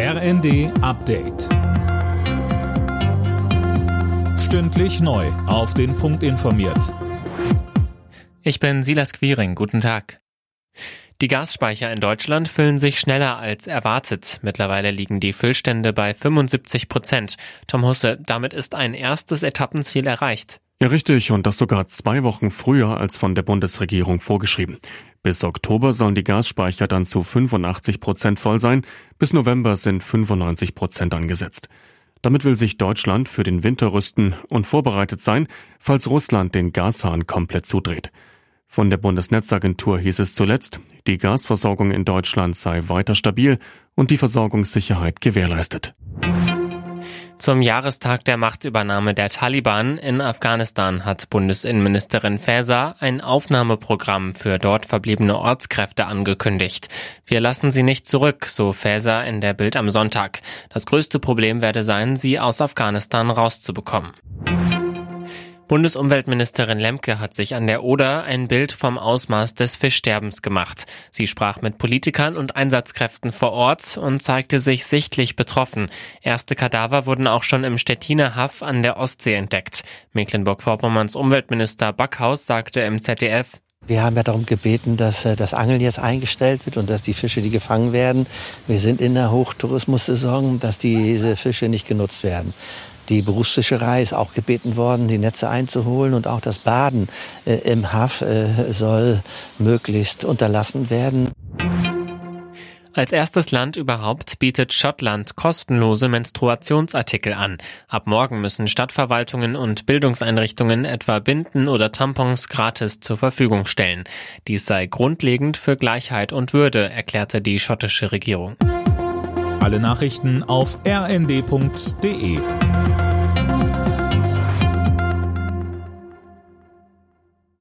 RND Update. Stündlich neu. Auf den Punkt informiert. Ich bin Silas Quiring. Guten Tag. Die Gasspeicher in Deutschland füllen sich schneller als erwartet. Mittlerweile liegen die Füllstände bei 75 Prozent. Tom Husse, damit ist ein erstes Etappenziel erreicht. Ja, richtig. Und das sogar zwei Wochen früher als von der Bundesregierung vorgeschrieben. Bis Oktober sollen die Gasspeicher dann zu 85 Prozent voll sein. Bis November sind 95 Prozent angesetzt. Damit will sich Deutschland für den Winter rüsten und vorbereitet sein, falls Russland den Gashahn komplett zudreht. Von der Bundesnetzagentur hieß es zuletzt, die Gasversorgung in Deutschland sei weiter stabil und die Versorgungssicherheit gewährleistet. Zum Jahrestag der Machtübernahme der Taliban in Afghanistan hat Bundesinnenministerin Faeser ein Aufnahmeprogramm für dort verbliebene Ortskräfte angekündigt. Wir lassen sie nicht zurück, so Faeser in der Bild am Sonntag. Das größte Problem werde sein, sie aus Afghanistan rauszubekommen. Bundesumweltministerin Lemke hat sich an der Oder ein Bild vom Ausmaß des Fischsterbens gemacht. Sie sprach mit Politikern und Einsatzkräften vor Ort und zeigte sich sichtlich betroffen. Erste Kadaver wurden auch schon im Stettiner Haff an der Ostsee entdeckt. Mecklenburg-Vorpommerns Umweltminister Backhaus sagte im ZDF, wir haben ja darum gebeten, dass äh, das Angeln jetzt eingestellt wird und dass die Fische, die gefangen werden, wir sind in der Hochtourismussaison, dass diese Fische nicht genutzt werden. Die Berufsfischerei ist auch gebeten worden, die Netze einzuholen und auch das Baden äh, im Haff äh, soll möglichst unterlassen werden. Als erstes Land überhaupt bietet Schottland kostenlose Menstruationsartikel an. Ab morgen müssen Stadtverwaltungen und Bildungseinrichtungen etwa Binden oder Tampons gratis zur Verfügung stellen. Dies sei grundlegend für Gleichheit und Würde, erklärte die schottische Regierung. Alle Nachrichten auf rnd.de